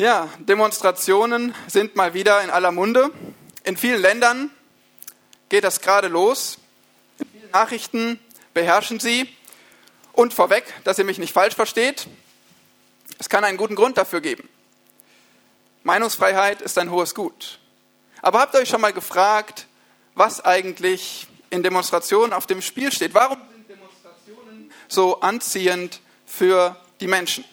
Ja, Demonstrationen sind mal wieder in aller Munde. In vielen Ländern geht das gerade los. In vielen Nachrichten beherrschen sie. Und vorweg, dass ihr mich nicht falsch versteht, es kann einen guten Grund dafür geben. Meinungsfreiheit ist ein hohes Gut. Aber habt ihr euch schon mal gefragt, was eigentlich in Demonstrationen auf dem Spiel steht? Warum sind Demonstrationen so anziehend für die Menschen?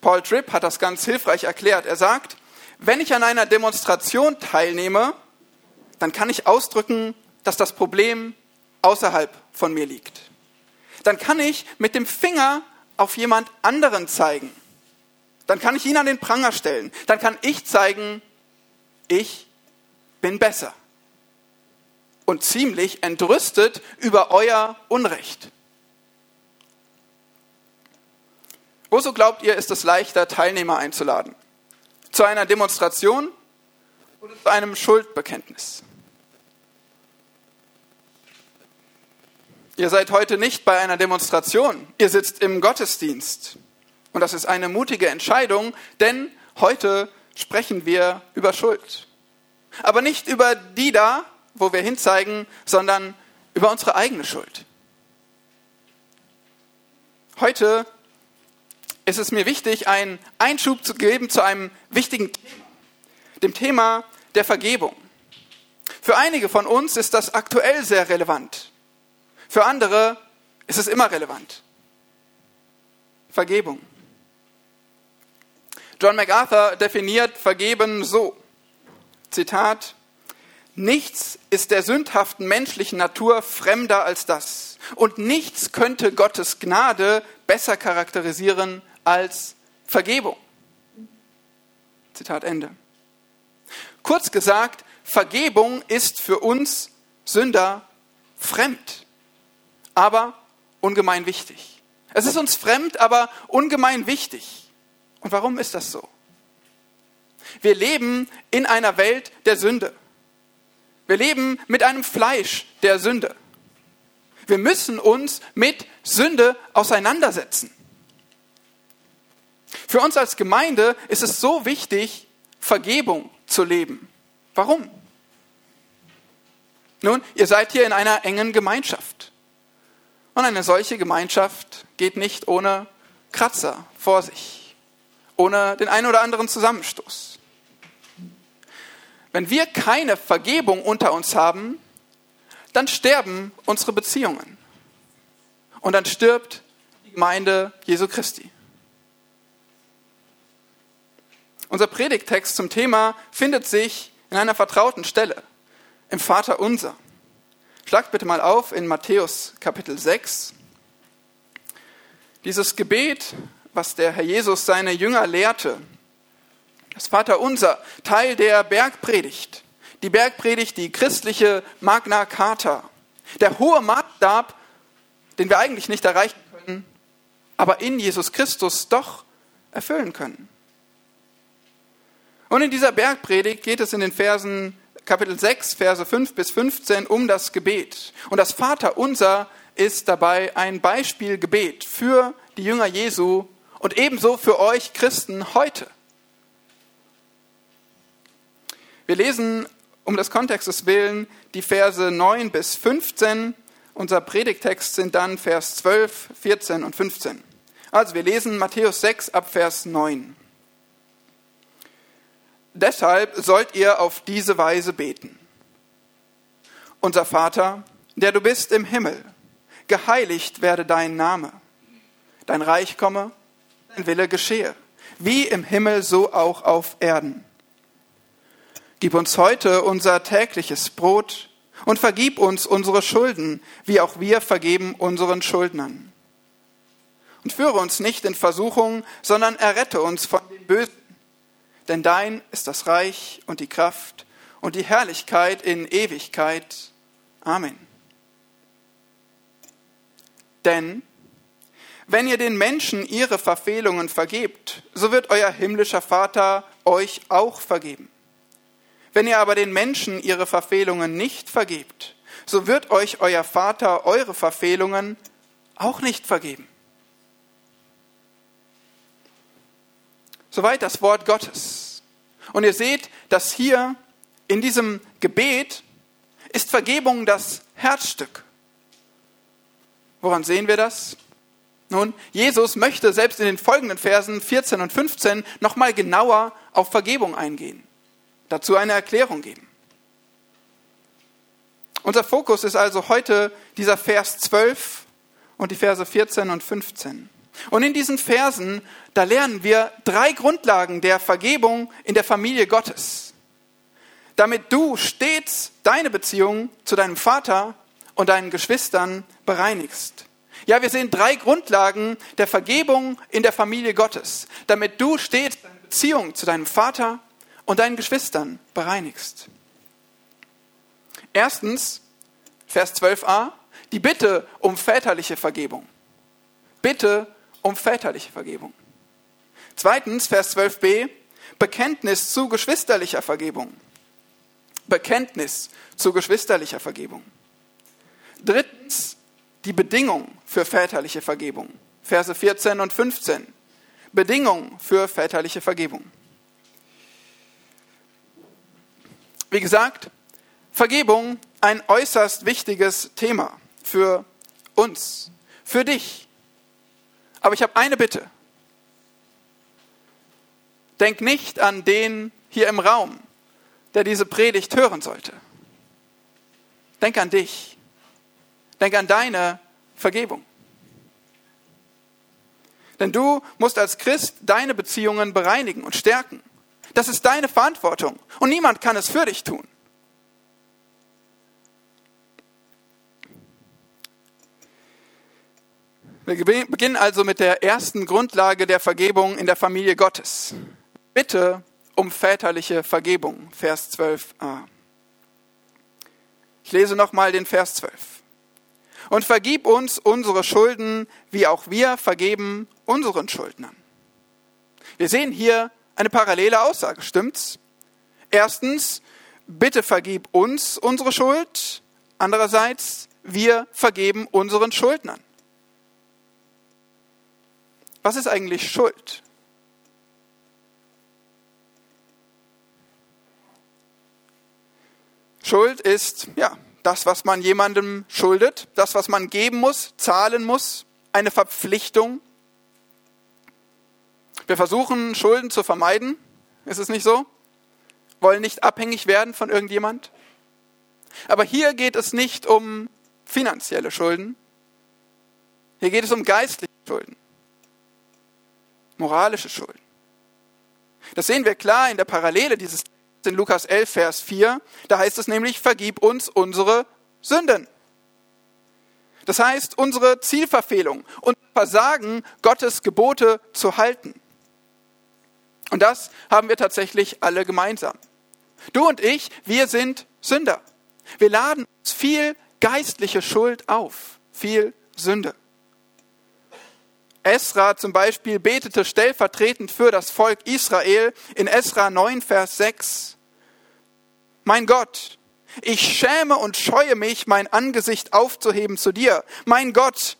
Paul Tripp hat das ganz hilfreich erklärt. Er sagt, wenn ich an einer Demonstration teilnehme, dann kann ich ausdrücken, dass das Problem außerhalb von mir liegt. Dann kann ich mit dem Finger auf jemand anderen zeigen. Dann kann ich ihn an den Pranger stellen. Dann kann ich zeigen, ich bin besser. Und ziemlich entrüstet über euer Unrecht. Woso glaubt ihr, ist es leichter, Teilnehmer einzuladen? Zu einer Demonstration oder zu einem Schuldbekenntnis? Ihr seid heute nicht bei einer Demonstration, ihr sitzt im Gottesdienst. Und das ist eine mutige Entscheidung, denn heute sprechen wir über Schuld. Aber nicht über die da, wo wir hinzeigen, sondern über unsere eigene Schuld. Heute ist es mir wichtig, einen Einschub zu geben zu einem wichtigen Thema, dem Thema der Vergebung. Für einige von uns ist das aktuell sehr relevant. Für andere ist es immer relevant. Vergebung. John MacArthur definiert Vergeben so, Zitat, Nichts ist der sündhaften menschlichen Natur fremder als das. Und nichts könnte Gottes Gnade besser charakterisieren als Vergebung. Zitat Ende. Kurz gesagt, Vergebung ist für uns Sünder fremd, aber ungemein wichtig. Es ist uns fremd, aber ungemein wichtig. Und warum ist das so? Wir leben in einer Welt der Sünde. Wir leben mit einem Fleisch der Sünde. Wir müssen uns mit Sünde auseinandersetzen. Für uns als Gemeinde ist es so wichtig, Vergebung zu leben. Warum? Nun, ihr seid hier in einer engen Gemeinschaft. Und eine solche Gemeinschaft geht nicht ohne Kratzer vor sich, ohne den einen oder anderen Zusammenstoß. Wenn wir keine Vergebung unter uns haben, dann sterben unsere Beziehungen. Und dann stirbt die Gemeinde Jesu Christi. Unser Predigtext zum Thema findet sich in einer vertrauten Stelle, im Vater unser. Schlagt bitte mal auf in Matthäus Kapitel 6. Dieses Gebet, was der Herr Jesus seine Jünger lehrte, das Vater unser, Teil der Bergpredigt. Die Bergpredigt, die christliche Magna Carta. Der hohe Maßstab, den wir eigentlich nicht erreichen können, aber in Jesus Christus doch erfüllen können. Und in dieser Bergpredigt geht es in den Versen Kapitel 6, Verse 5 bis 15 um das Gebet. Und das Vaterunser ist dabei ein Beispielgebet für die Jünger Jesu und ebenso für euch Christen heute. Wir lesen um des Kontextes willen die Verse 9 bis 15. Unser Predigtext sind dann Vers 12, 14 und 15. Also wir lesen Matthäus 6 ab Vers 9. Deshalb sollt ihr auf diese Weise beten. Unser Vater, der du bist im Himmel, geheiligt werde dein Name. Dein Reich komme, dein Wille geschehe, wie im Himmel so auch auf Erden. Gib uns heute unser tägliches Brot und vergib uns unsere Schulden, wie auch wir vergeben unseren Schuldnern. Und führe uns nicht in Versuchung, sondern errette uns von dem Bösen denn dein ist das Reich und die Kraft und die Herrlichkeit in Ewigkeit. Amen. Denn wenn ihr den Menschen ihre Verfehlungen vergebt, so wird euer himmlischer Vater euch auch vergeben. Wenn ihr aber den Menschen ihre Verfehlungen nicht vergebt, so wird euch euer Vater eure Verfehlungen auch nicht vergeben. Soweit das Wort Gottes. Und ihr seht, dass hier in diesem Gebet ist Vergebung das Herzstück. Woran sehen wir das? Nun, Jesus möchte selbst in den folgenden Versen 14 und 15 nochmal genauer auf Vergebung eingehen, dazu eine Erklärung geben. Unser Fokus ist also heute dieser Vers 12 und die Verse 14 und 15. Und in diesen Versen, da lernen wir drei Grundlagen der Vergebung in der Familie Gottes. Damit du stets deine Beziehung zu deinem Vater und deinen Geschwistern bereinigst. Ja, wir sehen drei Grundlagen der Vergebung in der Familie Gottes, damit du stets deine Beziehung zu deinem Vater und deinen Geschwistern bereinigst. Erstens, Vers 12a, die Bitte um väterliche Vergebung. Bitte um väterliche Vergebung. Zweitens, Vers 12b, Bekenntnis zu geschwisterlicher Vergebung. Bekenntnis zu geschwisterlicher Vergebung. Drittens, die Bedingung für väterliche Vergebung. Verse 14 und 15. Bedingung für väterliche Vergebung. Wie gesagt, Vergebung ein äußerst wichtiges Thema für uns, für dich. Aber ich habe eine Bitte. Denk nicht an den hier im Raum, der diese Predigt hören sollte. Denk an dich. Denk an deine Vergebung. Denn du musst als Christ deine Beziehungen bereinigen und stärken. Das ist deine Verantwortung und niemand kann es für dich tun. Wir beginnen also mit der ersten Grundlage der Vergebung in der Familie Gottes. Bitte um väterliche Vergebung, Vers 12a. Ich lese nochmal den Vers 12. Und vergib uns unsere Schulden, wie auch wir vergeben unseren Schuldnern. Wir sehen hier eine parallele Aussage, stimmt's? Erstens, bitte vergib uns unsere Schuld. Andererseits, wir vergeben unseren Schuldnern. Was ist eigentlich Schuld? Schuld ist, ja, das, was man jemandem schuldet, das, was man geben muss, zahlen muss, eine Verpflichtung. Wir versuchen, Schulden zu vermeiden. Ist es nicht so? Wollen nicht abhängig werden von irgendjemand. Aber hier geht es nicht um finanzielle Schulden. Hier geht es um geistliche Schulden moralische Schulden. Das sehen wir klar in der Parallele dieses in Lukas 11, Vers 4. Da heißt es nämlich, vergib uns unsere Sünden. Das heißt, unsere Zielverfehlung und Versagen, Gottes Gebote zu halten. Und das haben wir tatsächlich alle gemeinsam. Du und ich, wir sind Sünder. Wir laden uns viel geistliche Schuld auf, viel Sünde. Esra zum Beispiel betete stellvertretend für das Volk Israel in Esra 9, Vers 6. Mein Gott, ich schäme und scheue mich, mein Angesicht aufzuheben zu dir. Mein Gott,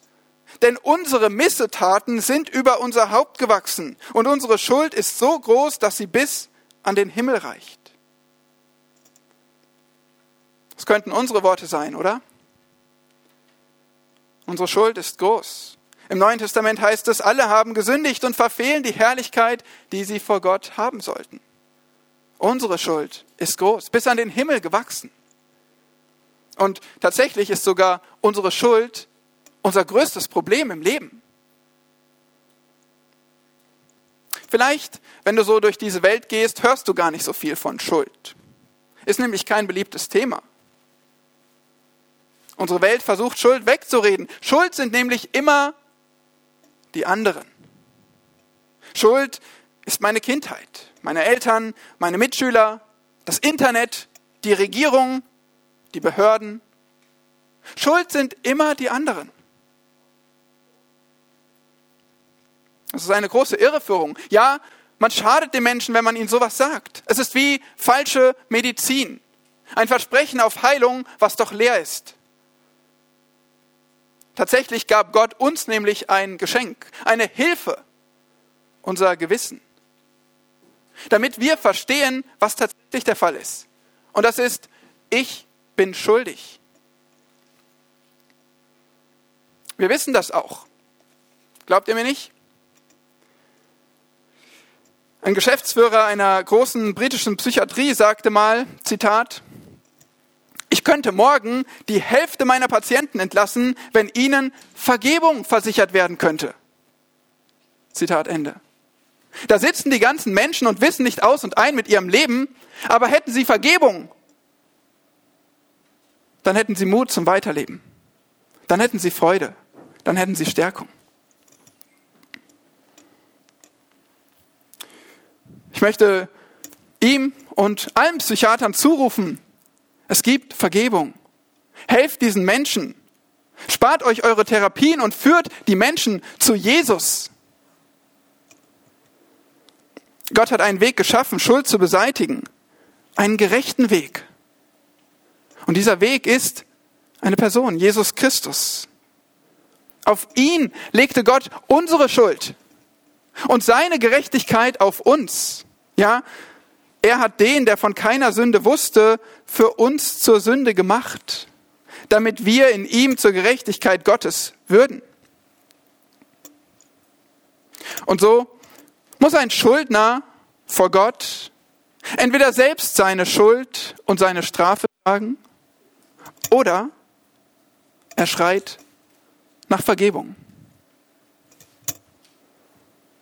denn unsere Missetaten sind über unser Haupt gewachsen und unsere Schuld ist so groß, dass sie bis an den Himmel reicht. Das könnten unsere Worte sein, oder? Unsere Schuld ist groß. Im Neuen Testament heißt es, alle haben gesündigt und verfehlen die Herrlichkeit, die sie vor Gott haben sollten. Unsere Schuld ist groß, bis an den Himmel gewachsen. Und tatsächlich ist sogar unsere Schuld unser größtes Problem im Leben. Vielleicht, wenn du so durch diese Welt gehst, hörst du gar nicht so viel von Schuld. Ist nämlich kein beliebtes Thema. Unsere Welt versucht Schuld wegzureden. Schuld sind nämlich immer die anderen. Schuld ist meine Kindheit, meine Eltern, meine Mitschüler, das Internet, die Regierung, die Behörden. Schuld sind immer die anderen. Das ist eine große Irreführung. Ja, man schadet den Menschen, wenn man ihnen sowas sagt. Es ist wie falsche Medizin. Ein Versprechen auf Heilung, was doch leer ist. Tatsächlich gab Gott uns nämlich ein Geschenk, eine Hilfe, unser Gewissen. damit wir verstehen, was tatsächlich der Fall ist. Und das ist, ich bin schuldig. Wir wissen das auch. Glaubt ihr mir nicht? Ein Geschäftsführer einer großen britischen Psychiatrie sagte mal, Zitat, könnte morgen die Hälfte meiner Patienten entlassen, wenn ihnen Vergebung versichert werden könnte. Zitat Ende. Da sitzen die ganzen Menschen und wissen nicht aus und ein mit ihrem Leben, aber hätten sie Vergebung, dann hätten sie Mut zum Weiterleben. Dann hätten sie Freude. Dann hätten sie Stärkung. Ich möchte ihm und allen Psychiatern zurufen, es gibt Vergebung. Helft diesen Menschen. Spart euch eure Therapien und führt die Menschen zu Jesus. Gott hat einen Weg geschaffen, Schuld zu beseitigen. Einen gerechten Weg. Und dieser Weg ist eine Person, Jesus Christus. Auf ihn legte Gott unsere Schuld und seine Gerechtigkeit auf uns. Ja, er hat den, der von keiner Sünde wusste, für uns zur Sünde gemacht, damit wir in ihm zur Gerechtigkeit Gottes würden. Und so muss ein Schuldner vor Gott entweder selbst seine Schuld und seine Strafe tragen oder er schreit nach Vergebung.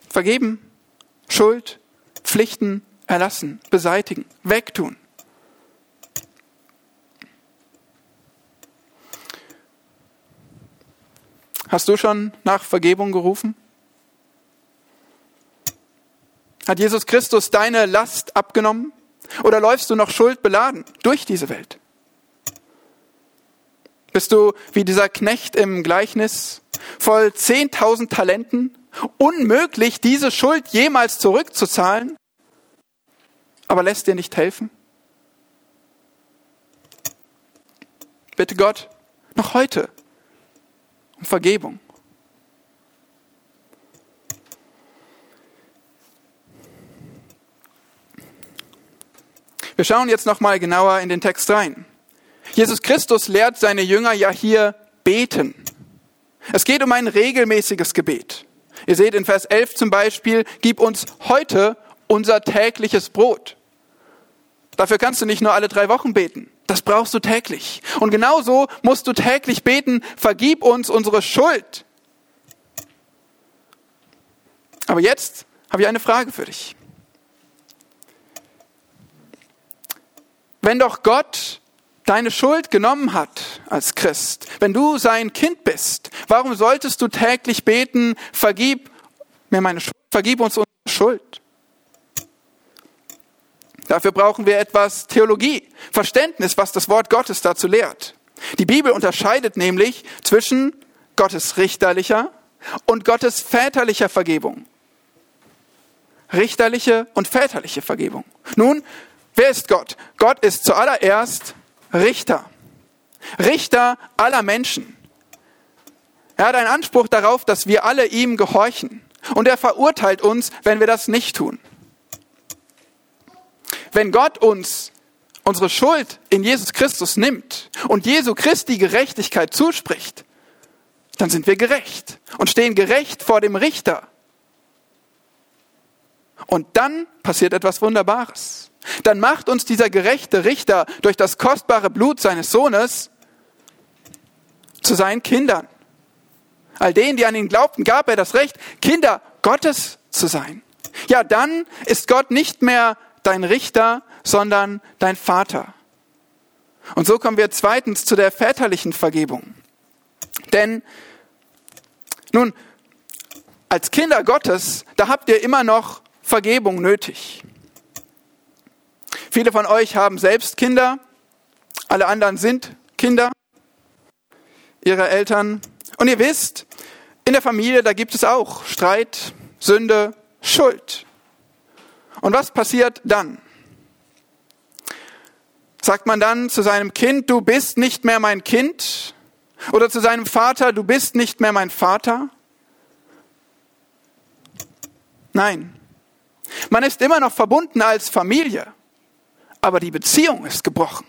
Vergeben, Schuld, Pflichten erlassen, beseitigen, wegtun. Hast du schon nach Vergebung gerufen? Hat Jesus Christus deine Last abgenommen? Oder läufst du noch schuldbeladen durch diese Welt? Bist du wie dieser Knecht im Gleichnis voll 10.000 Talenten, unmöglich, diese Schuld jemals zurückzuzahlen, aber lässt dir nicht helfen? Bitte Gott, noch heute um Vergebung. Wir schauen jetzt noch mal genauer in den Text rein. Jesus Christus lehrt seine Jünger ja hier beten. Es geht um ein regelmäßiges Gebet. Ihr seht in Vers 11 zum Beispiel, gib uns heute unser tägliches Brot. Dafür kannst du nicht nur alle drei Wochen beten. Das brauchst du täglich. Und genauso musst du täglich beten, vergib uns unsere Schuld. Aber jetzt habe ich eine Frage für dich. Wenn doch Gott deine Schuld genommen hat als Christ, wenn du sein Kind bist, warum solltest du täglich beten, vergib mir meine Schuld, vergib uns unsere Schuld? Dafür brauchen wir etwas Theologie, Verständnis, was das Wort Gottes dazu lehrt. Die Bibel unterscheidet nämlich zwischen Gottes richterlicher und Gottes väterlicher Vergebung. Richterliche und väterliche Vergebung. Nun, Wer ist Gott? Gott ist zuallererst Richter. Richter aller Menschen. Er hat einen Anspruch darauf, dass wir alle ihm gehorchen. Und er verurteilt uns, wenn wir das nicht tun. Wenn Gott uns unsere Schuld in Jesus Christus nimmt und Jesu Christi Gerechtigkeit zuspricht, dann sind wir gerecht und stehen gerecht vor dem Richter. Und dann passiert etwas Wunderbares dann macht uns dieser gerechte Richter durch das kostbare Blut seines Sohnes zu seinen Kindern. All denen, die an ihn glaubten, gab er das Recht, Kinder Gottes zu sein. Ja, dann ist Gott nicht mehr dein Richter, sondern dein Vater. Und so kommen wir zweitens zu der väterlichen Vergebung. Denn, nun, als Kinder Gottes, da habt ihr immer noch Vergebung nötig. Viele von euch haben selbst Kinder, alle anderen sind Kinder ihrer Eltern. Und ihr wisst, in der Familie, da gibt es auch Streit, Sünde, Schuld. Und was passiert dann? Sagt man dann zu seinem Kind, du bist nicht mehr mein Kind? Oder zu seinem Vater, du bist nicht mehr mein Vater? Nein. Man ist immer noch verbunden als Familie, aber die Beziehung ist gebrochen.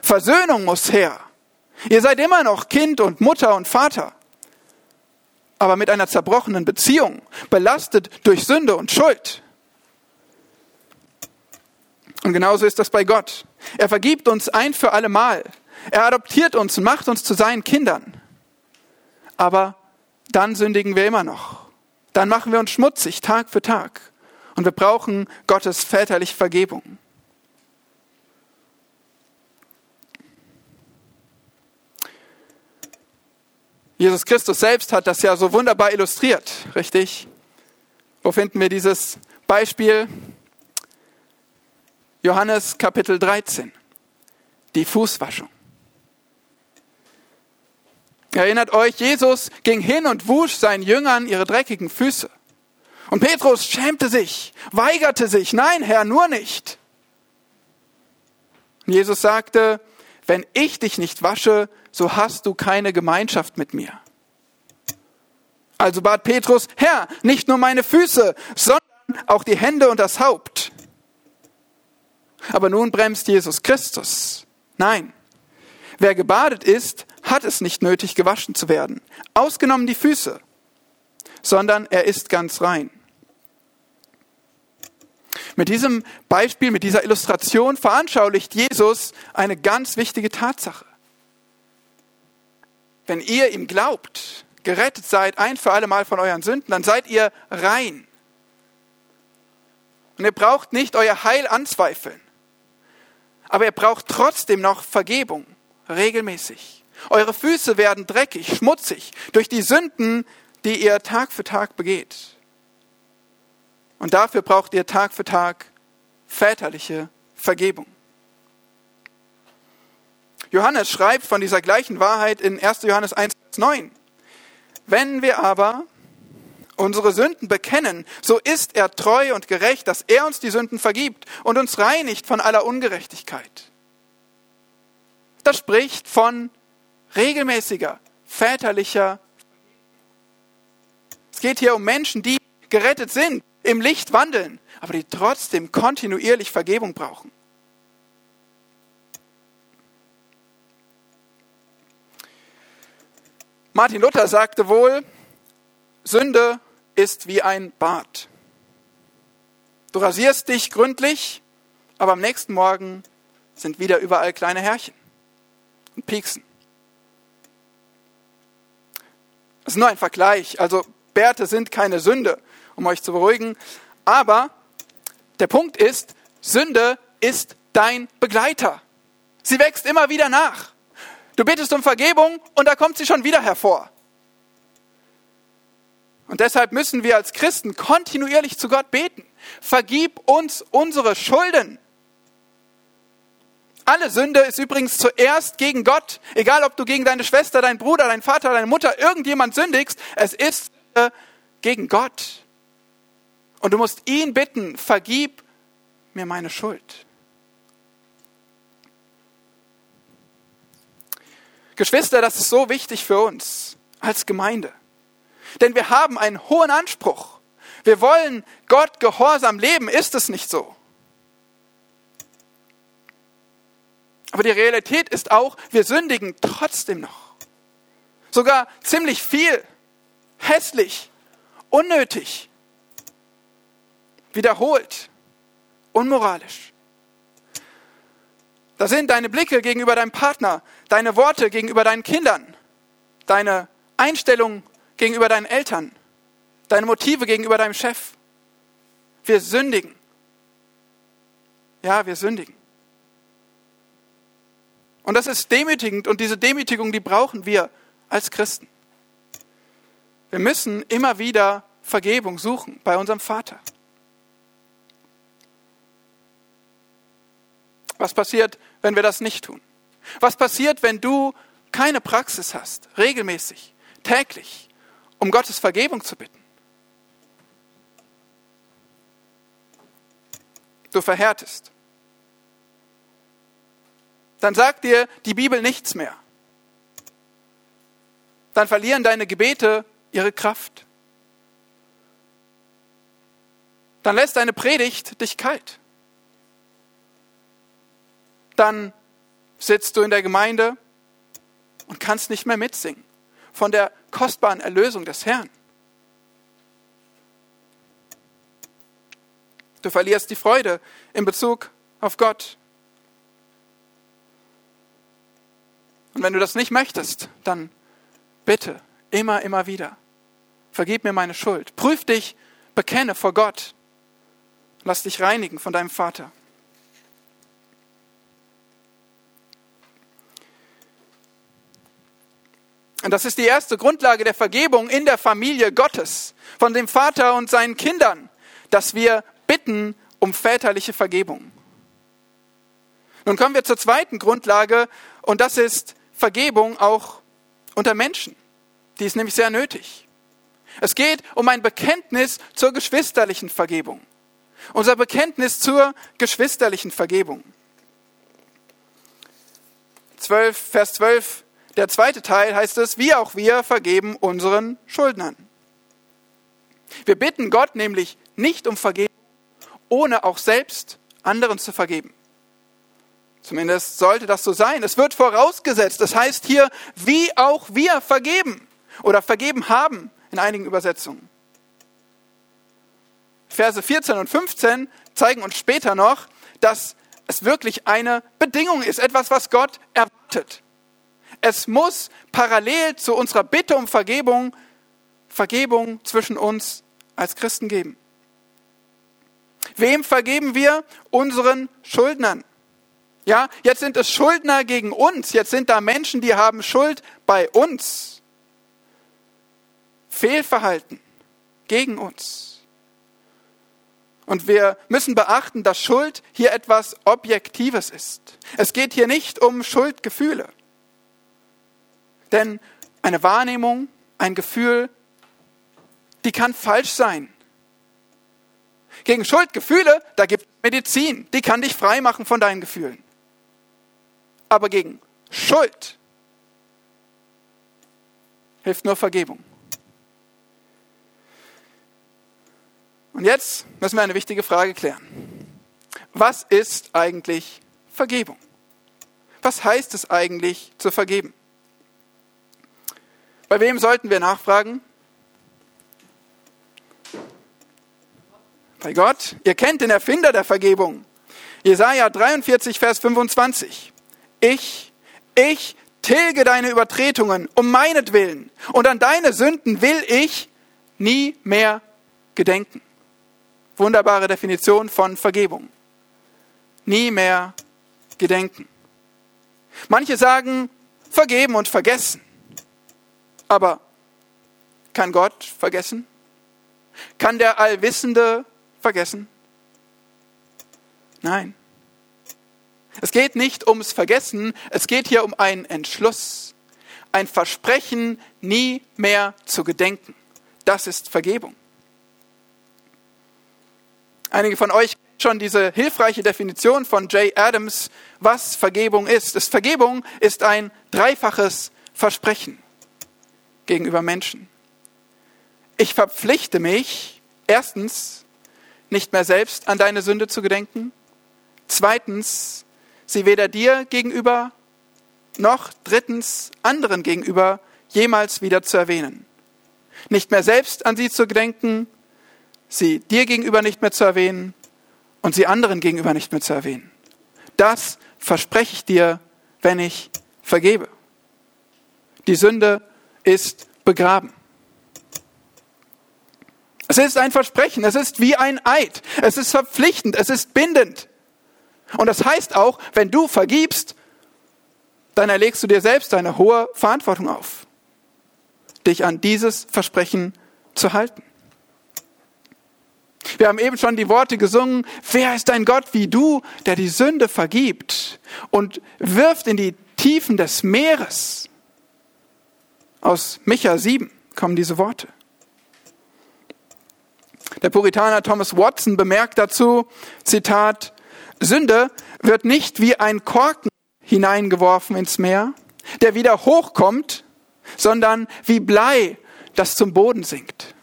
Versöhnung muss her. Ihr seid immer noch Kind und Mutter und Vater, aber mit einer zerbrochenen Beziehung, belastet durch Sünde und Schuld. Und genauso ist das bei Gott. Er vergibt uns ein für alle Mal. Er adoptiert uns und macht uns zu seinen Kindern. Aber dann sündigen wir immer noch. Dann machen wir uns schmutzig Tag für Tag. Und wir brauchen Gottes väterliche Vergebung. Jesus Christus selbst hat das ja so wunderbar illustriert, richtig? Wo finden wir dieses Beispiel? Johannes Kapitel 13, die Fußwaschung. Erinnert euch, Jesus ging hin und wusch seinen Jüngern ihre dreckigen Füße. Und Petrus schämte sich, weigerte sich, nein, Herr, nur nicht. Und Jesus sagte, wenn ich dich nicht wasche, so hast du keine Gemeinschaft mit mir. Also bat Petrus, Herr, nicht nur meine Füße, sondern auch die Hände und das Haupt. Aber nun bremst Jesus Christus. Nein, wer gebadet ist, hat es nicht nötig, gewaschen zu werden, ausgenommen die Füße, sondern er ist ganz rein. Mit diesem Beispiel, mit dieser Illustration veranschaulicht Jesus eine ganz wichtige Tatsache. Wenn ihr ihm glaubt, gerettet seid ein für alle Mal von euren Sünden, dann seid ihr rein. Und ihr braucht nicht euer Heil anzweifeln aber ihr braucht trotzdem noch Vergebung, regelmäßig. Eure Füße werden dreckig, schmutzig durch die Sünden, die ihr Tag für Tag begeht. Und dafür braucht ihr Tag für Tag väterliche Vergebung. Johannes schreibt von dieser gleichen Wahrheit in 1. Johannes 1, 9. Wenn wir aber unsere Sünden bekennen, so ist er treu und gerecht, dass er uns die Sünden vergibt und uns reinigt von aller Ungerechtigkeit. Das spricht von regelmäßiger, väterlicher. Es geht hier um Menschen, die gerettet sind, im Licht wandeln, aber die trotzdem kontinuierlich Vergebung brauchen. Martin Luther sagte wohl, Sünde ist wie ein Bart. Du rasierst dich gründlich, aber am nächsten Morgen sind wieder überall kleine Härchen und Pieksen. Das ist nur ein Vergleich. Also Bärte sind keine Sünde, um euch zu beruhigen. Aber der Punkt ist, Sünde ist dein Begleiter. Sie wächst immer wieder nach. Du bittest um Vergebung und da kommt sie schon wieder hervor. Und deshalb müssen wir als Christen kontinuierlich zu Gott beten. Vergib uns unsere Schulden. Alle Sünde ist übrigens zuerst gegen Gott. Egal, ob du gegen deine Schwester, deinen Bruder, deinen Vater, deine Mutter, irgendjemand sündigst, es ist gegen Gott. Und du musst ihn bitten, vergib mir meine Schuld. Geschwister, das ist so wichtig für uns als Gemeinde. Denn wir haben einen hohen Anspruch. Wir wollen Gott gehorsam leben. Ist es nicht so? Aber die Realität ist auch, wir sündigen trotzdem noch. Sogar ziemlich viel, hässlich, unnötig, wiederholt, unmoralisch. Da sind deine Blicke gegenüber deinem Partner, deine Worte gegenüber deinen Kindern, deine Einstellung gegenüber deinen Eltern, deine Motive gegenüber deinem Chef. Wir sündigen. Ja, wir sündigen. Und das ist demütigend und diese Demütigung, die brauchen wir als Christen. Wir müssen immer wieder Vergebung suchen bei unserem Vater. Was passiert, wenn wir das nicht tun? Was passiert, wenn du keine Praxis hast, regelmäßig, täglich, um Gottes Vergebung zu bitten. Du verhärtest. Dann sagt dir die Bibel nichts mehr. Dann verlieren deine Gebete ihre Kraft. dann lässt deine Predigt dich kalt. Dann sitzt du in der Gemeinde und kannst nicht mehr mitsingen von der kostbaren Erlösung des Herrn. Du verlierst die Freude in Bezug auf Gott. Und wenn du das nicht möchtest, dann bitte, immer, immer wieder, vergib mir meine Schuld. Prüf dich, bekenne vor Gott. Lass dich reinigen von deinem Vater. Und das ist die erste Grundlage der Vergebung in der Familie Gottes, von dem Vater und seinen Kindern, dass wir bitten um väterliche Vergebung. Nun kommen wir zur zweiten Grundlage und das ist Vergebung auch unter Menschen. Die ist nämlich sehr nötig. Es geht um ein Bekenntnis zur geschwisterlichen Vergebung. Unser Bekenntnis zur geschwisterlichen Vergebung. 12, Vers 12, der zweite Teil heißt es, wie auch wir vergeben unseren Schuldnern. Wir bitten Gott nämlich nicht um Vergebung, ohne auch selbst anderen zu vergeben. Zumindest sollte das so sein. Es wird vorausgesetzt. Das heißt hier, wie auch wir vergeben oder vergeben haben in einigen Übersetzungen. Verse 14 und 15 zeigen uns später noch, dass es wirklich eine Bedingung ist, etwas, was Gott erwartet. Es muss parallel zu unserer Bitte um Vergebung Vergebung zwischen uns als Christen geben. Wem vergeben wir? Unseren Schuldnern. Ja, jetzt sind es Schuldner gegen uns. Jetzt sind da Menschen, die haben Schuld bei uns. Fehlverhalten gegen uns. Und wir müssen beachten, dass Schuld hier etwas Objektives ist. Es geht hier nicht um Schuldgefühle. Denn eine Wahrnehmung, ein Gefühl, die kann falsch sein. Gegen Schuldgefühle, da gibt es Medizin, die kann dich frei machen von deinen Gefühlen. Aber gegen Schuld hilft nur Vergebung. Und jetzt müssen wir eine wichtige Frage klären. Was ist eigentlich Vergebung? Was heißt es eigentlich zu vergeben? Bei wem sollten wir nachfragen? Bei Gott. Ihr kennt den Erfinder der Vergebung. Jesaja 43, Vers 25. Ich, ich tilge deine Übertretungen um meinetwillen und an deine Sünden will ich nie mehr gedenken. Wunderbare Definition von Vergebung. Nie mehr gedenken. Manche sagen vergeben und vergessen. Aber kann Gott vergessen? Kann der Allwissende vergessen? Nein. Es geht nicht ums Vergessen, es geht hier um einen Entschluss, ein Versprechen, nie mehr zu gedenken. Das ist Vergebung. Einige von euch kennen schon diese hilfreiche Definition von Jay Adams, was Vergebung ist. Vergebung ist ein dreifaches Versprechen gegenüber Menschen. Ich verpflichte mich, erstens, nicht mehr selbst an deine Sünde zu gedenken. Zweitens, sie weder dir gegenüber noch drittens anderen gegenüber jemals wieder zu erwähnen. Nicht mehr selbst an sie zu gedenken, sie dir gegenüber nicht mehr zu erwähnen und sie anderen gegenüber nicht mehr zu erwähnen. Das verspreche ich dir, wenn ich vergebe. Die Sünde ist begraben. Es ist ein Versprechen, es ist wie ein Eid, es ist verpflichtend, es ist bindend. Und das heißt auch, wenn du vergibst, dann erlegst du dir selbst eine hohe Verantwortung auf, dich an dieses Versprechen zu halten. Wir haben eben schon die Worte gesungen, wer ist ein Gott wie du, der die Sünde vergibt und wirft in die Tiefen des Meeres. Aus Micha 7 kommen diese Worte. Der Puritaner Thomas Watson bemerkt dazu, Zitat, Sünde wird nicht wie ein Korken hineingeworfen ins Meer, der wieder hochkommt, sondern wie Blei, das zum Boden sinkt.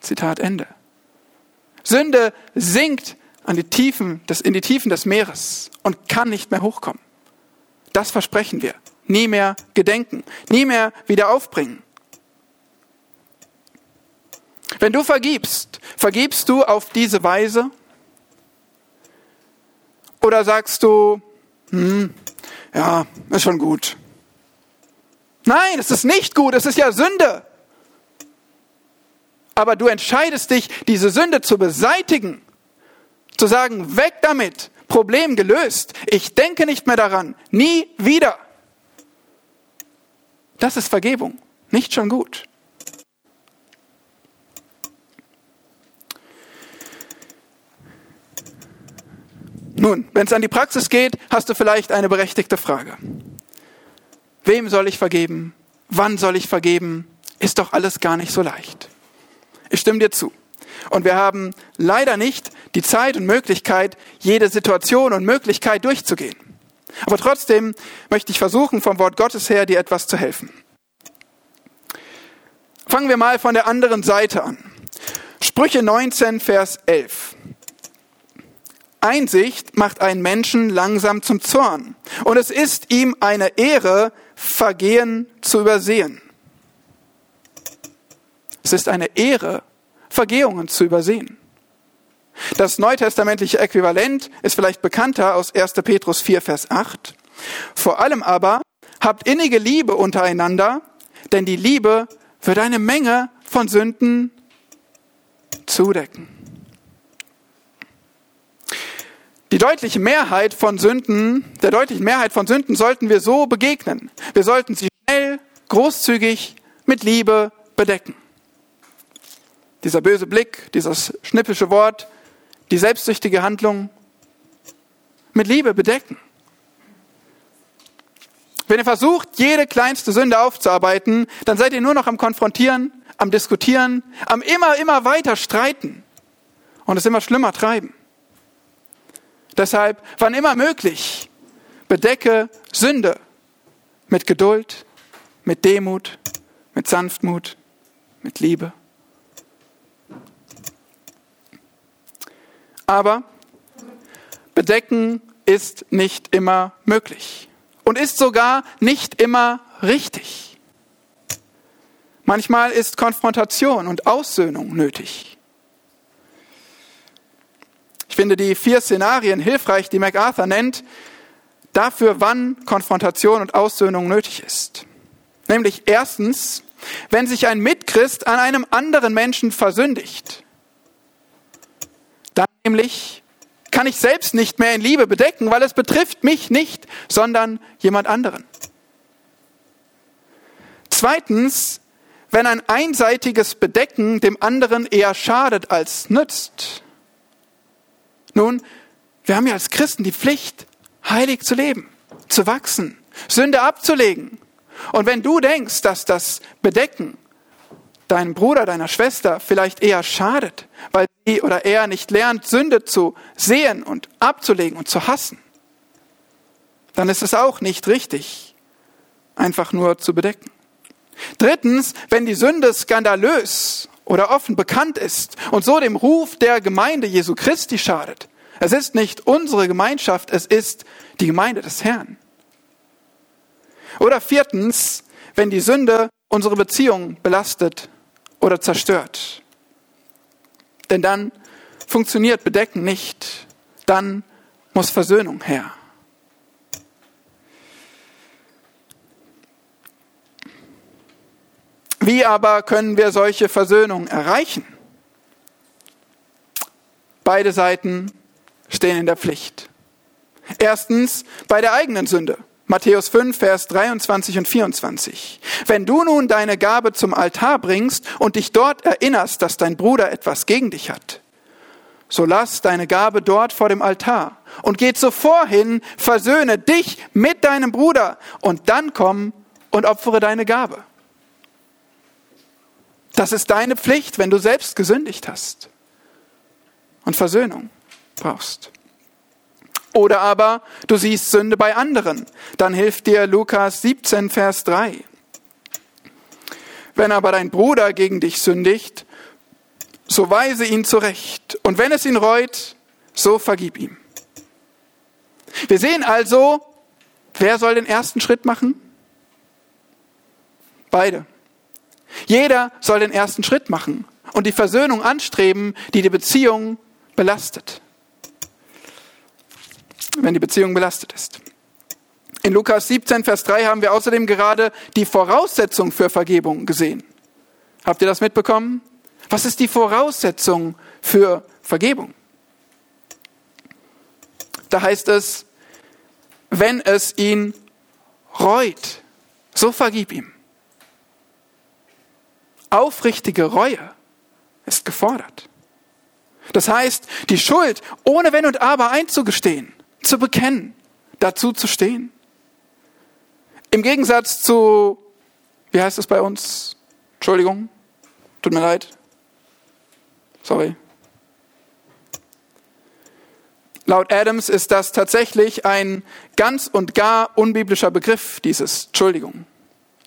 Zitat Ende. Sünde sinkt an die Tiefen des, in die Tiefen des Meeres und kann nicht mehr hochkommen. Das versprechen wir. Nie mehr gedenken, nie mehr wieder aufbringen. Wenn du vergibst, vergibst du auf diese Weise? Oder sagst du, hm, ja, ist schon gut. Nein, es ist nicht gut, es ist ja Sünde. Aber du entscheidest dich, diese Sünde zu beseitigen, zu sagen, weg damit, Problem gelöst, ich denke nicht mehr daran, nie wieder. Das ist Vergebung, nicht schon gut. Nun, wenn es an die Praxis geht, hast du vielleicht eine berechtigte Frage. Wem soll ich vergeben? Wann soll ich vergeben? Ist doch alles gar nicht so leicht. Ich stimme dir zu. Und wir haben leider nicht die Zeit und Möglichkeit, jede Situation und Möglichkeit durchzugehen. Aber trotzdem möchte ich versuchen, vom Wort Gottes her dir etwas zu helfen. Fangen wir mal von der anderen Seite an. Sprüche 19, Vers 11. Einsicht macht einen Menschen langsam zum Zorn. Und es ist ihm eine Ehre, Vergehen zu übersehen. Es ist eine Ehre, Vergehungen zu übersehen. Das neutestamentliche Äquivalent ist vielleicht bekannter aus 1. Petrus 4, Vers 8. Vor allem aber habt innige Liebe untereinander, denn die Liebe wird eine Menge von Sünden zudecken. Die deutliche Mehrheit von Sünden, der deutlichen Mehrheit von Sünden sollten wir so begegnen. Wir sollten sie schnell, großzügig, mit Liebe bedecken. Dieser böse Blick, dieses schnippische Wort, die selbstsüchtige Handlung mit Liebe bedecken. Wenn ihr versucht, jede kleinste Sünde aufzuarbeiten, dann seid ihr nur noch am Konfrontieren, am Diskutieren, am immer, immer weiter streiten und es immer schlimmer treiben. Deshalb, wann immer möglich, bedecke Sünde mit Geduld, mit Demut, mit Sanftmut, mit Liebe. Aber bedecken ist nicht immer möglich und ist sogar nicht immer richtig. Manchmal ist Konfrontation und Aussöhnung nötig. Ich finde die vier Szenarien hilfreich, die MacArthur nennt, dafür, wann Konfrontation und Aussöhnung nötig ist. Nämlich erstens, wenn sich ein Mitchrist an einem anderen Menschen versündigt. Nämlich kann ich selbst nicht mehr in Liebe bedecken, weil es betrifft mich nicht, sondern jemand anderen. Zweitens, wenn ein einseitiges Bedecken dem anderen eher schadet als nützt. Nun, wir haben ja als Christen die Pflicht, heilig zu leben, zu wachsen, Sünde abzulegen. Und wenn du denkst, dass das Bedecken deinem Bruder, deiner Schwester vielleicht eher schadet, weil sie oder er nicht lernt, Sünde zu sehen und abzulegen und zu hassen, dann ist es auch nicht richtig, einfach nur zu bedecken. Drittens, wenn die Sünde skandalös oder offen bekannt ist und so dem Ruf der Gemeinde Jesu Christi schadet. Es ist nicht unsere Gemeinschaft, es ist die Gemeinde des Herrn. Oder viertens, wenn die Sünde unsere Beziehung belastet oder zerstört. Denn dann funktioniert Bedecken nicht, dann muss Versöhnung her. Wie aber können wir solche Versöhnung erreichen? Beide Seiten stehen in der Pflicht. Erstens bei der eigenen Sünde. Matthäus 5, Vers 23 und 24. Wenn du nun deine Gabe zum Altar bringst und dich dort erinnerst, dass dein Bruder etwas gegen dich hat, so lass deine Gabe dort vor dem Altar und geh zuvor hin, versöhne dich mit deinem Bruder und dann komm und opfere deine Gabe. Das ist deine Pflicht, wenn du selbst gesündigt hast und Versöhnung brauchst. Oder aber du siehst Sünde bei anderen. Dann hilft dir Lukas 17, Vers 3. Wenn aber dein Bruder gegen dich sündigt, so weise ihn zurecht. Und wenn es ihn reut, so vergib ihm. Wir sehen also, wer soll den ersten Schritt machen? Beide. Jeder soll den ersten Schritt machen und die Versöhnung anstreben, die die Beziehung belastet. Wenn die Beziehung belastet ist. In Lukas 17, Vers 3 haben wir außerdem gerade die Voraussetzung für Vergebung gesehen. Habt ihr das mitbekommen? Was ist die Voraussetzung für Vergebung? Da heißt es, wenn es ihn reut, so vergib ihm. Aufrichtige Reue ist gefordert. Das heißt, die Schuld ohne Wenn und Aber einzugestehen, zu bekennen, dazu zu stehen. Im Gegensatz zu, wie heißt es bei uns? Entschuldigung, tut mir leid. Sorry. Laut Adams ist das tatsächlich ein ganz und gar unbiblischer Begriff, dieses Entschuldigung.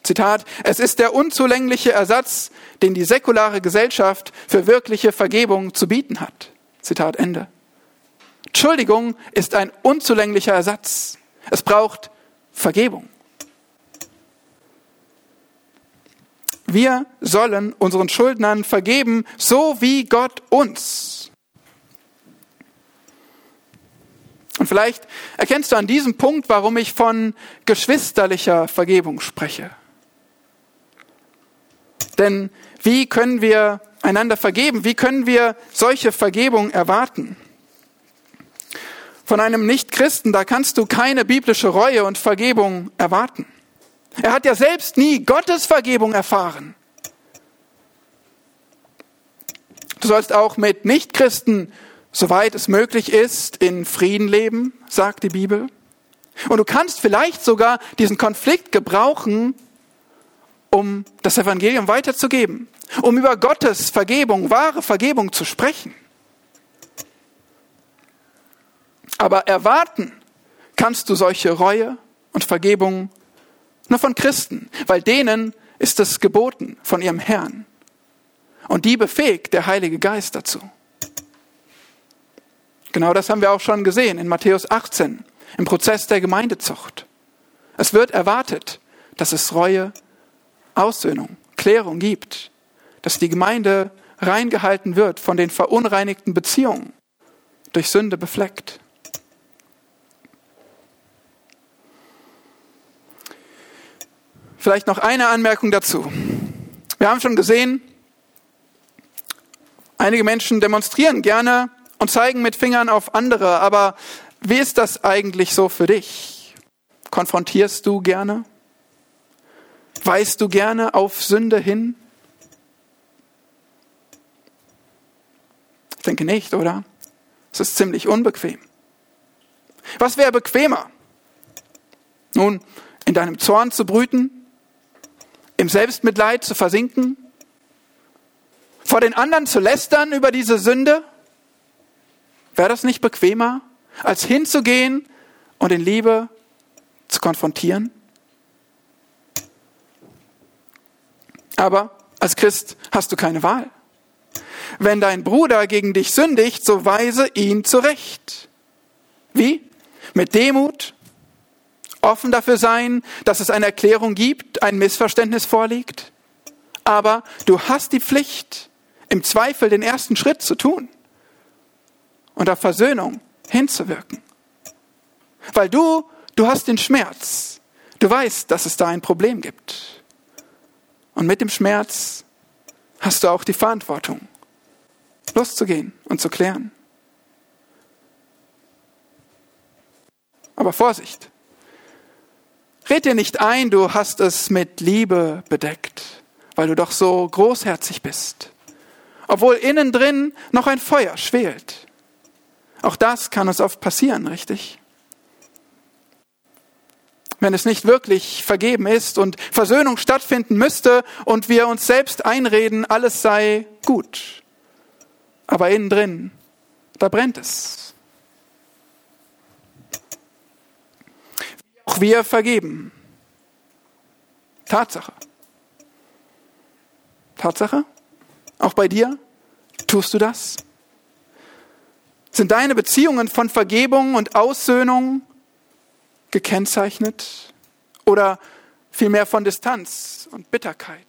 Zitat, es ist der unzulängliche Ersatz, den die säkulare Gesellschaft für wirkliche Vergebung zu bieten hat. Zitat Ende. Entschuldigung ist ein unzulänglicher Ersatz. Es braucht Vergebung. Wir sollen unseren Schuldnern vergeben, so wie Gott uns. Und vielleicht erkennst du an diesem Punkt, warum ich von geschwisterlicher Vergebung spreche. Denn wie können wir einander vergeben? Wie können wir solche Vergebung erwarten? Von einem Nichtchristen, da kannst du keine biblische Reue und Vergebung erwarten. Er hat ja selbst nie Gottes Vergebung erfahren. Du sollst auch mit Nichtchristen, soweit es möglich ist, in Frieden leben, sagt die Bibel. Und du kannst vielleicht sogar diesen Konflikt gebrauchen, um das Evangelium weiterzugeben, um über Gottes Vergebung, wahre Vergebung zu sprechen. Aber erwarten kannst du solche Reue und Vergebung nur von Christen, weil denen ist es geboten von ihrem Herrn. Und die befähigt der Heilige Geist dazu. Genau das haben wir auch schon gesehen in Matthäus 18 im Prozess der Gemeindezucht. Es wird erwartet, dass es Reue, Aussöhnung, Klärung gibt, dass die Gemeinde reingehalten wird von den verunreinigten Beziehungen, durch Sünde befleckt. Vielleicht noch eine Anmerkung dazu. Wir haben schon gesehen, einige Menschen demonstrieren gerne und zeigen mit Fingern auf andere, aber wie ist das eigentlich so für dich? Konfrontierst du gerne? Weist du gerne auf Sünde hin? Ich denke nicht, oder? Es ist ziemlich unbequem. Was wäre bequemer? Nun, in deinem Zorn zu brüten im Selbstmitleid zu versinken, vor den anderen zu lästern über diese Sünde? Wäre das nicht bequemer, als hinzugehen und in Liebe zu konfrontieren? Aber als Christ hast du keine Wahl. Wenn dein Bruder gegen dich sündigt, so weise ihn zurecht. Wie? Mit Demut offen dafür sein, dass es eine Erklärung gibt, ein Missverständnis vorliegt. Aber du hast die Pflicht, im Zweifel den ersten Schritt zu tun und auf Versöhnung hinzuwirken. Weil du, du hast den Schmerz. Du weißt, dass es da ein Problem gibt. Und mit dem Schmerz hast du auch die Verantwortung, loszugehen und zu klären. Aber Vorsicht! Red dir nicht ein, du hast es mit Liebe bedeckt, weil du doch so großherzig bist, obwohl innen drin noch ein Feuer schwelt. Auch das kann uns oft passieren, richtig? Wenn es nicht wirklich vergeben ist und Versöhnung stattfinden müsste und wir uns selbst einreden, alles sei gut. Aber innen drin, da brennt es. Auch wir vergeben. Tatsache. Tatsache? Auch bei dir? Tust du das? Sind deine Beziehungen von Vergebung und Aussöhnung gekennzeichnet oder vielmehr von Distanz und Bitterkeit?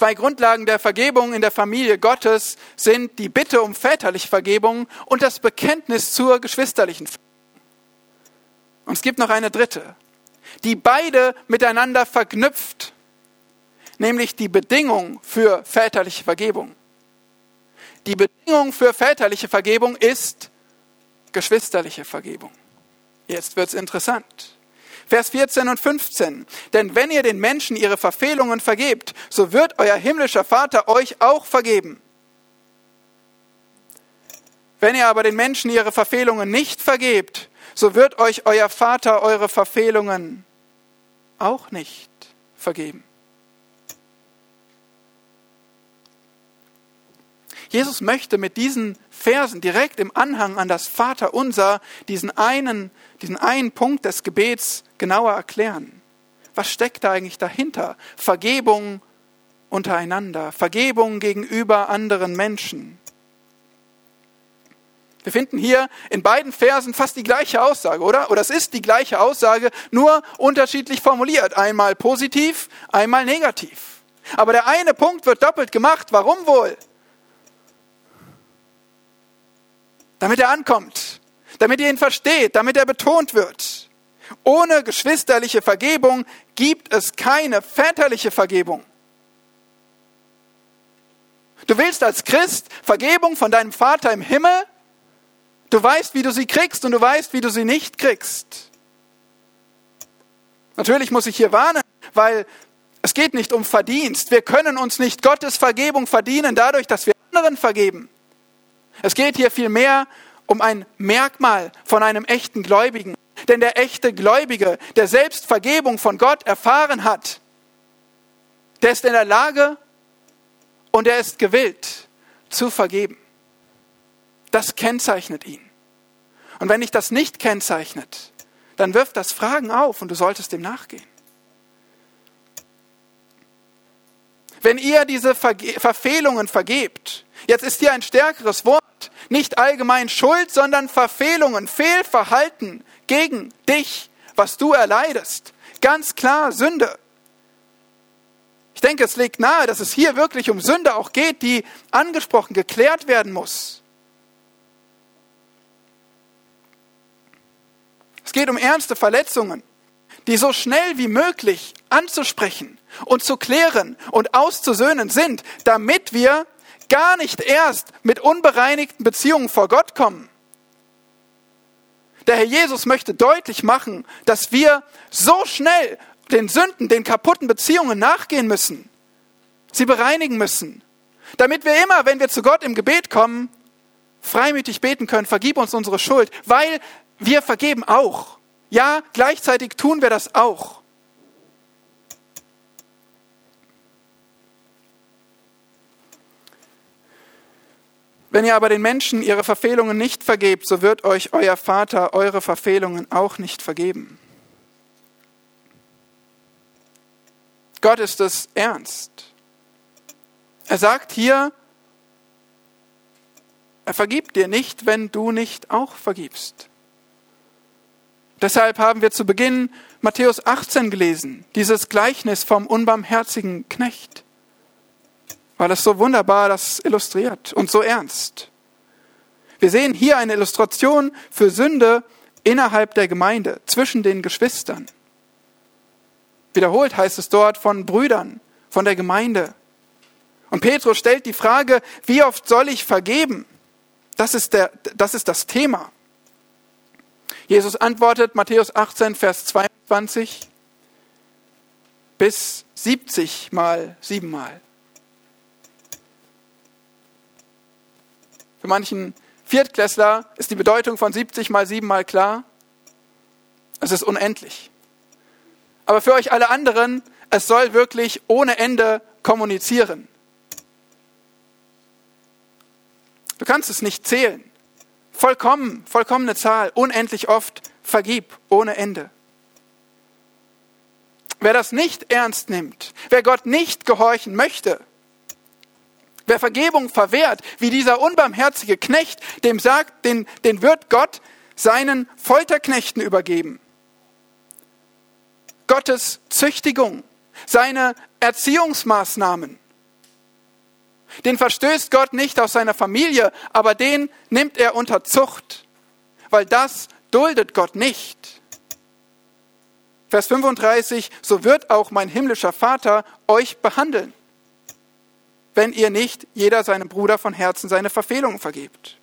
Zwei Grundlagen der Vergebung in der Familie Gottes sind die Bitte um väterliche Vergebung und das Bekenntnis zur geschwisterlichen Vergebung. Und es gibt noch eine dritte, die beide miteinander verknüpft, nämlich die Bedingung für väterliche Vergebung. Die Bedingung für väterliche Vergebung ist geschwisterliche Vergebung. Jetzt wird es interessant. Vers 14 und 15. Denn wenn ihr den Menschen ihre Verfehlungen vergebt, so wird euer himmlischer Vater euch auch vergeben. Wenn ihr aber den Menschen ihre Verfehlungen nicht vergebt, so wird euch euer Vater eure Verfehlungen auch nicht vergeben. Jesus möchte mit diesen Versen direkt im Anhang an das Vaterunser diesen einen, diesen einen Punkt des Gebets genauer erklären. Was steckt da eigentlich dahinter? Vergebung untereinander, Vergebung gegenüber anderen Menschen. Wir finden hier in beiden Versen fast die gleiche Aussage, oder? Oder es ist die gleiche Aussage, nur unterschiedlich formuliert. Einmal positiv, einmal negativ. Aber der eine Punkt wird doppelt gemacht. Warum wohl? damit er ankommt, damit ihr ihn versteht, damit er betont wird. Ohne geschwisterliche Vergebung gibt es keine väterliche Vergebung. Du willst als Christ Vergebung von deinem Vater im Himmel. Du weißt, wie du sie kriegst und du weißt, wie du sie nicht kriegst. Natürlich muss ich hier warnen, weil es geht nicht um Verdienst. Wir können uns nicht Gottes Vergebung verdienen dadurch, dass wir anderen vergeben. Es geht hier vielmehr um ein Merkmal von einem echten Gläubigen. Denn der echte Gläubige, der selbst Vergebung von Gott erfahren hat, der ist in der Lage und er ist gewillt zu vergeben. Das kennzeichnet ihn. Und wenn dich das nicht kennzeichnet, dann wirft das Fragen auf und du solltest dem nachgehen. Wenn ihr diese Verfehlungen vergebt, jetzt ist hier ein stärkeres Wort, nicht allgemein Schuld, sondern Verfehlungen, Fehlverhalten gegen dich, was du erleidest. Ganz klar Sünde. Ich denke, es liegt nahe, dass es hier wirklich um Sünde auch geht, die angesprochen, geklärt werden muss. Es geht um ernste Verletzungen, die so schnell wie möglich anzusprechen und zu klären und auszusöhnen sind, damit wir gar nicht erst mit unbereinigten Beziehungen vor Gott kommen. Der Herr Jesus möchte deutlich machen, dass wir so schnell den Sünden, den kaputten Beziehungen nachgehen müssen, sie bereinigen müssen, damit wir immer, wenn wir zu Gott im Gebet kommen, freimütig beten können, vergib uns unsere Schuld, weil wir vergeben auch. Ja, gleichzeitig tun wir das auch. Wenn ihr aber den Menschen ihre Verfehlungen nicht vergebt, so wird euch euer Vater eure Verfehlungen auch nicht vergeben. Gott ist es ernst. Er sagt hier, er vergibt dir nicht, wenn du nicht auch vergibst. Deshalb haben wir zu Beginn Matthäus 18 gelesen, dieses Gleichnis vom unbarmherzigen Knecht weil es so wunderbar das illustriert und so ernst. Wir sehen hier eine Illustration für Sünde innerhalb der Gemeinde, zwischen den Geschwistern. Wiederholt heißt es dort von Brüdern, von der Gemeinde. Und Petrus stellt die Frage, wie oft soll ich vergeben? Das ist, der, das ist das Thema. Jesus antwortet, Matthäus 18, Vers 22, bis 70 mal, siebenmal. Manchen Viertklässler ist die Bedeutung von 70 mal 7 mal klar. Es ist unendlich. Aber für euch alle anderen, es soll wirklich ohne Ende kommunizieren. Du kannst es nicht zählen. Vollkommen, vollkommene Zahl, unendlich oft, vergib ohne Ende. Wer das nicht ernst nimmt, wer Gott nicht gehorchen möchte, wer Vergebung verwehrt, wie dieser unbarmherzige Knecht, dem sagt, den, den wird Gott seinen Folterknechten übergeben. Gottes Züchtigung, seine Erziehungsmaßnahmen. Den verstößt Gott nicht aus seiner Familie, aber den nimmt er unter Zucht, weil das duldet Gott nicht. Vers 35, so wird auch mein himmlischer Vater euch behandeln, wenn ihr nicht jeder seinem Bruder von Herzen seine Verfehlungen vergebt.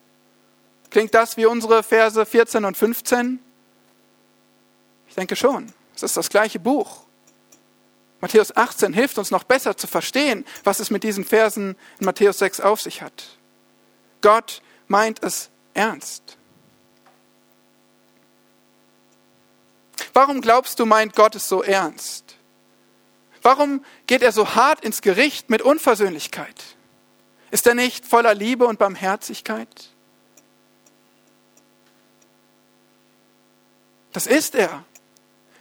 Klingt das wie unsere Verse 14 und 15? Ich denke schon. Es ist das gleiche Buch. Matthäus 18 hilft uns noch besser zu verstehen, was es mit diesen Versen in Matthäus 6 auf sich hat. Gott meint es ernst. Warum glaubst du, meint Gott es so ernst? Warum geht er so hart ins Gericht mit Unversöhnlichkeit? Ist er nicht voller Liebe und Barmherzigkeit? Das ist er.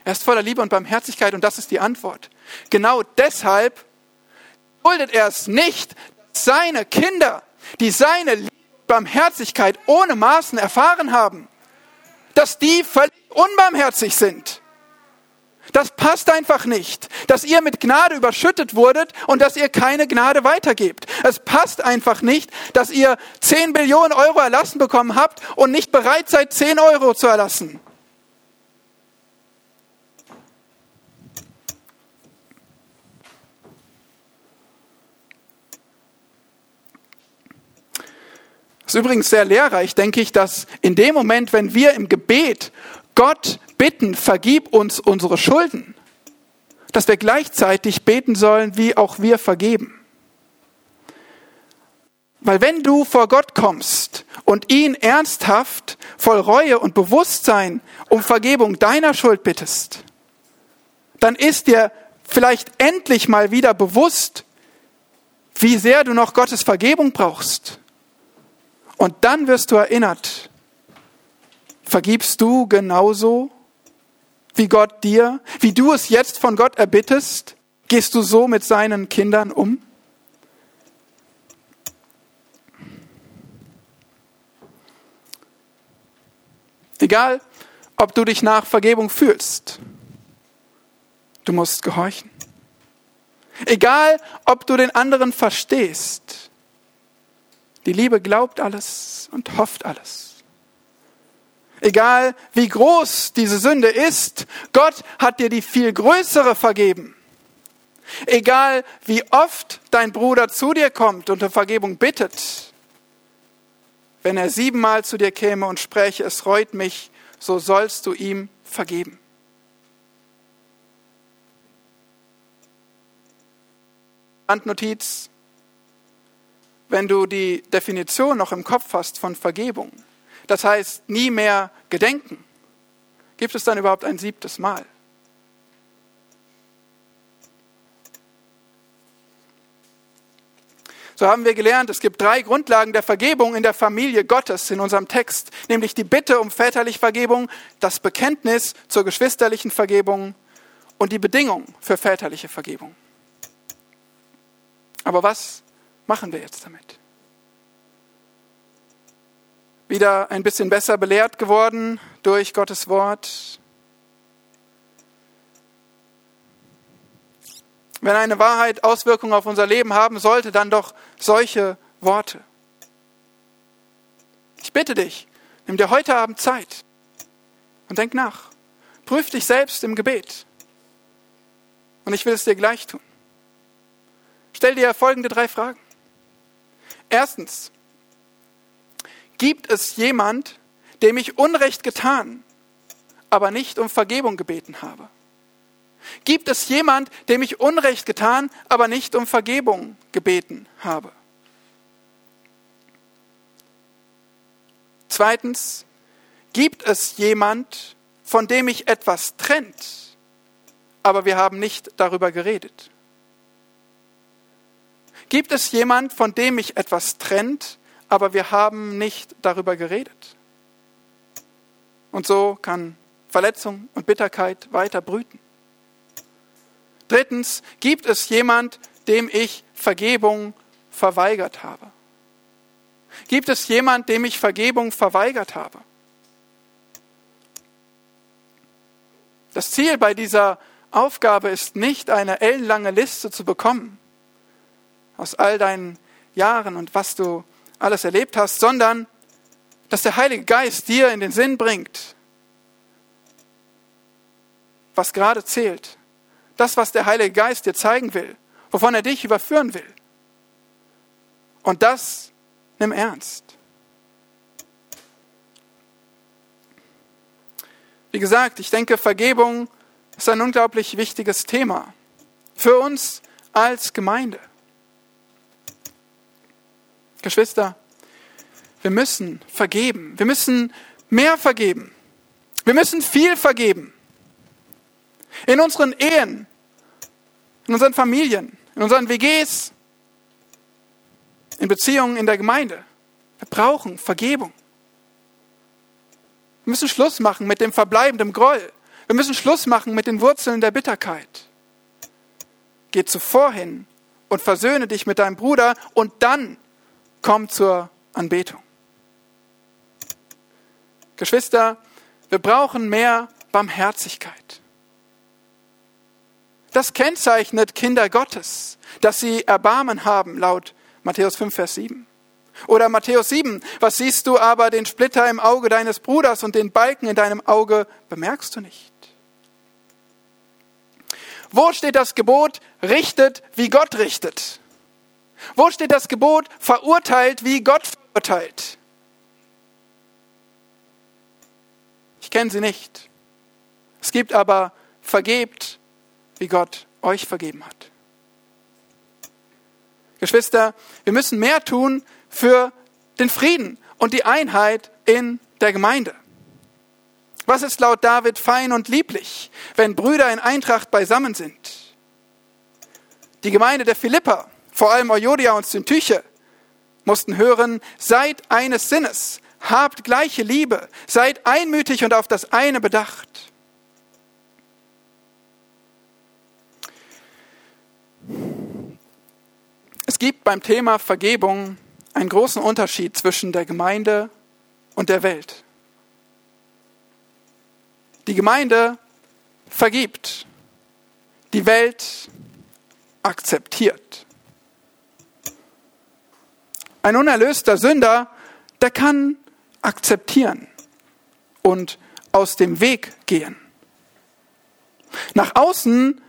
Er ist voller Liebe und Barmherzigkeit und das ist die Antwort. Genau deshalb duldet er es nicht, dass seine Kinder, die seine Liebe und Barmherzigkeit ohne Maßen erfahren haben, dass die völlig unbarmherzig sind. Das passt einfach nicht, dass ihr mit Gnade überschüttet wurdet und dass ihr keine Gnade weitergebt. Es passt einfach nicht, dass ihr 10 Billionen Euro erlassen bekommen habt und nicht bereit seid, 10 Euro zu erlassen. Es ist übrigens sehr lehrreich, denke ich, dass in dem Moment, wenn wir im Gebet Gott bitten, vergib uns unsere Schulden, dass wir gleichzeitig beten sollen, wie auch wir vergeben. Weil wenn du vor Gott kommst und ihn ernsthaft, voll Reue und Bewusstsein um Vergebung deiner Schuld bittest, dann ist dir vielleicht endlich mal wieder bewusst, wie sehr du noch Gottes Vergebung brauchst und dann wirst du erinnert, vergibst du genauso wie Gott dir, wie du es jetzt von Gott erbittest? Gehst du so mit seinen Kindern um? Egal, ob du dich nach Vergebung fühlst, du musst gehorchen. Egal, ob du den anderen verstehst, die Liebe glaubt alles und hofft alles. Egal wie groß diese Sünde ist, Gott hat dir die viel größere vergeben. Egal wie oft dein Bruder zu dir kommt und um Vergebung bittet, wenn er siebenmal zu dir käme und spräche, es reut mich, so sollst du ihm vergeben. Handnotiz, wenn du die Definition noch im Kopf hast von Vergebung, das heißt nie mehr gedenken, gibt es dann überhaupt ein siebtes Mal? So haben wir gelernt, es gibt drei Grundlagen der Vergebung in der Familie Gottes in unserem Text, nämlich die Bitte um väterliche Vergebung, das Bekenntnis zur geschwisterlichen Vergebung und die Bedingung für väterliche Vergebung. Aber was machen wir jetzt damit? Wieder ein bisschen besser belehrt geworden durch Gottes Wort. Wenn eine Wahrheit Auswirkungen auf unser Leben haben sollte, dann doch solche Worte. Ich bitte dich, nimm dir heute Abend Zeit und denk nach. Prüf dich selbst im Gebet. Und ich will es dir gleich tun. Stell dir folgende drei Fragen. Erstens, gibt es jemand, dem ich Unrecht getan, aber nicht um Vergebung gebeten habe? Gibt es jemand, dem ich Unrecht getan, aber nicht um Vergebung gebeten habe? Zweitens, gibt es jemand, von dem ich etwas trennt, aber wir haben nicht darüber geredet? Gibt es jemand, von dem mich etwas trennt, aber wir haben nicht darüber geredet? Und so kann Verletzung und Bitterkeit weiter brüten. Drittens, gibt es jemand, dem ich Vergebung verweigert habe? Gibt es jemand, dem ich Vergebung verweigert habe? Das Ziel bei dieser Aufgabe ist nicht, eine ellenlange Liste zu bekommen aus all deinen Jahren und was du alles erlebt hast, sondern dass der Heilige Geist dir in den Sinn bringt, was gerade zählt. Das, was der Heilige Geist dir zeigen will, wovon er dich überführen will. Und das nimm ernst. Wie gesagt, ich denke, Vergebung ist ein unglaublich wichtiges Thema für uns als Gemeinde. Geschwister, wir müssen vergeben. Wir müssen mehr vergeben. Wir müssen viel vergeben. In unseren Ehen, in unseren Familien, in unseren WGs, in Beziehungen in der Gemeinde. Wir brauchen Vergebung. Wir müssen Schluss machen mit dem verbleibenden Groll. Wir müssen Schluss machen mit den Wurzeln der Bitterkeit. Geh zuvor hin und versöhne dich mit deinem Bruder und dann komm zur Anbetung. Geschwister, wir brauchen mehr Barmherzigkeit. Das kennzeichnet Kinder Gottes, dass sie Erbarmen haben, laut Matthäus 5, Vers 7. Oder Matthäus 7, was siehst du aber den Splitter im Auge deines Bruders und den Balken in deinem Auge bemerkst du nicht? Wo steht das Gebot, richtet, wie Gott richtet? Wo steht das Gebot, verurteilt, wie Gott verurteilt? Ich kenne sie nicht. Es gibt aber vergebt, wie Gott euch vergeben hat. Geschwister, wir müssen mehr tun für den Frieden und die Einheit in der Gemeinde. Was ist laut David fein und lieblich, wenn Brüder in Eintracht beisammen sind? Die Gemeinde der Philippa, vor allem Euodia und Syntyche, mussten hören, seid eines Sinnes, habt gleiche Liebe, seid einmütig und auf das eine bedacht. Es gibt beim Thema Vergebung einen großen Unterschied zwischen der Gemeinde und der Welt. Die Gemeinde vergibt, die Welt akzeptiert. Ein unerlöster Sünder, der kann akzeptieren und aus dem Weg gehen. Nach außen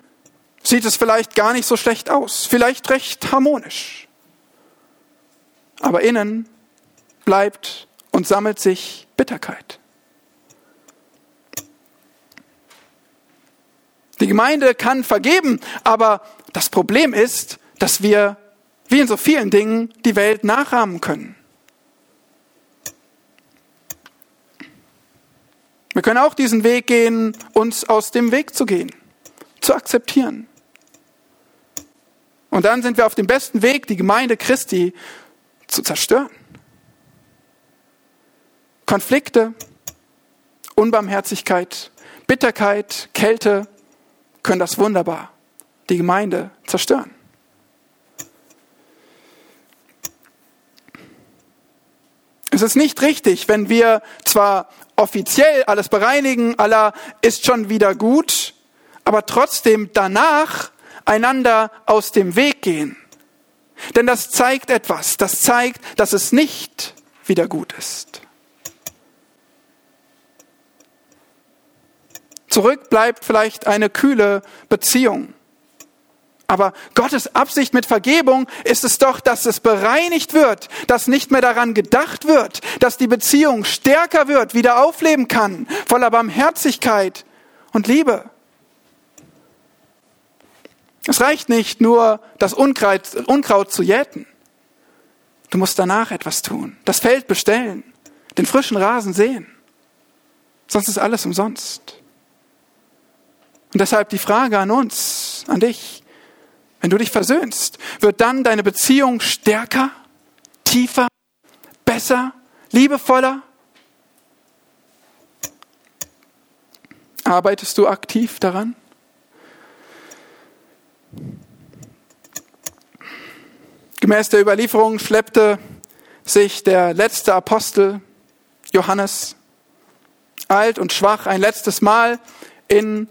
sieht es vielleicht gar nicht so schlecht aus, vielleicht recht harmonisch. Aber innen bleibt und sammelt sich Bitterkeit. Die Gemeinde kann vergeben, aber das Problem ist, dass wir, wie in so vielen Dingen, die Welt nachahmen können. Wir können auch diesen Weg gehen, uns aus dem Weg zu gehen, zu akzeptieren. Und dann sind wir auf dem besten Weg, die Gemeinde Christi zu zerstören. Konflikte, Unbarmherzigkeit, Bitterkeit, Kälte können das wunderbar, die Gemeinde zerstören. Es ist nicht richtig, wenn wir zwar offiziell alles bereinigen, Allah ist schon wieder gut, aber trotzdem danach einander aus dem Weg gehen. Denn das zeigt etwas, das zeigt, dass es nicht wieder gut ist. Zurück bleibt vielleicht eine kühle Beziehung. Aber Gottes Absicht mit Vergebung ist es doch, dass es bereinigt wird, dass nicht mehr daran gedacht wird, dass die Beziehung stärker wird, wieder aufleben kann, voller Barmherzigkeit und Liebe. Es reicht nicht nur, das Unkraut, Unkraut zu jäten. Du musst danach etwas tun. Das Feld bestellen, den frischen Rasen sehen. Sonst ist alles umsonst. Und deshalb die Frage an uns, an dich. Wenn du dich versöhnst, wird dann deine Beziehung stärker, tiefer, besser, liebevoller? Arbeitest du aktiv daran? Gemäß der Überlieferung schleppte sich der letzte Apostel Johannes alt und schwach ein letztes Mal in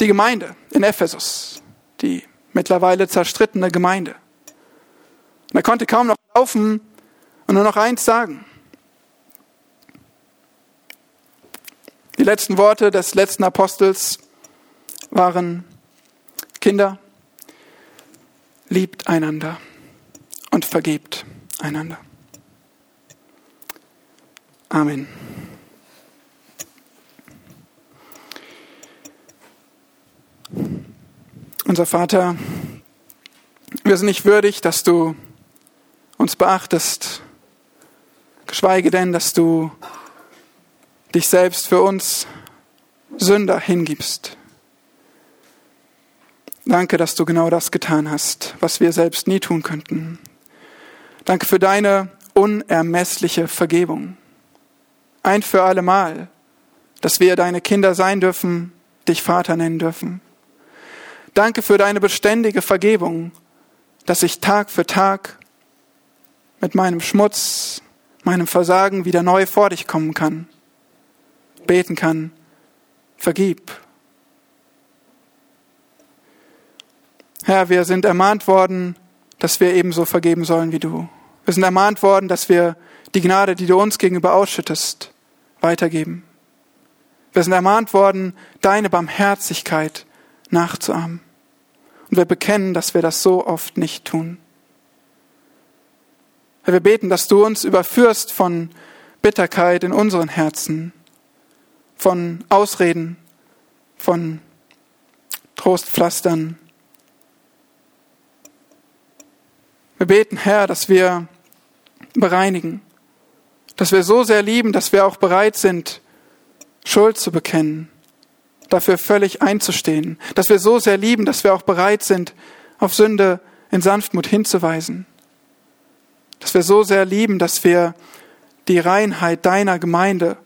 die Gemeinde in Ephesus, die mittlerweile zerstrittene Gemeinde. Und er konnte kaum noch laufen und nur noch eins sagen. Die letzten Worte des letzten Apostels waren, Kinder, liebt einander und vergebt einander. Amen. Unser Vater, wir sind nicht würdig, dass du uns beachtest, geschweige denn, dass du dich selbst für uns Sünder hingibst. Danke, dass du genau das getan hast, was wir selbst nie tun könnten. Danke für deine unermessliche Vergebung. Ein für allemal, dass wir deine Kinder sein dürfen, dich Vater nennen dürfen. Danke für deine beständige Vergebung, dass ich Tag für Tag mit meinem Schmutz, meinem Versagen wieder neu vor dich kommen kann, beten kann, vergib, Herr, wir sind ermahnt worden, dass wir ebenso vergeben sollen wie du. Wir sind ermahnt worden, dass wir die Gnade, die du uns gegenüber ausschüttest, weitergeben. Wir sind ermahnt worden, deine Barmherzigkeit nachzuahmen. Und wir bekennen, dass wir das so oft nicht tun. Herr, wir beten, dass du uns überführst von Bitterkeit in unseren Herzen, von Ausreden, von Trostpflastern, Wir beten, Herr, dass wir bereinigen, dass wir so sehr lieben, dass wir auch bereit sind, Schuld zu bekennen, dafür völlig einzustehen, dass wir so sehr lieben, dass wir auch bereit sind, auf Sünde in Sanftmut hinzuweisen, dass wir so sehr lieben, dass wir die Reinheit deiner Gemeinde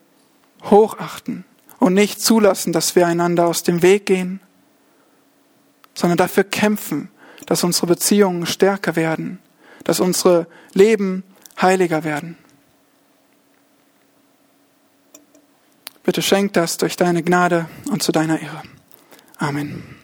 hochachten und nicht zulassen, dass wir einander aus dem Weg gehen, sondern dafür kämpfen, dass unsere Beziehungen stärker werden, dass unsere Leben heiliger werden. Bitte schenk das durch deine Gnade und zu deiner Ehre. Amen.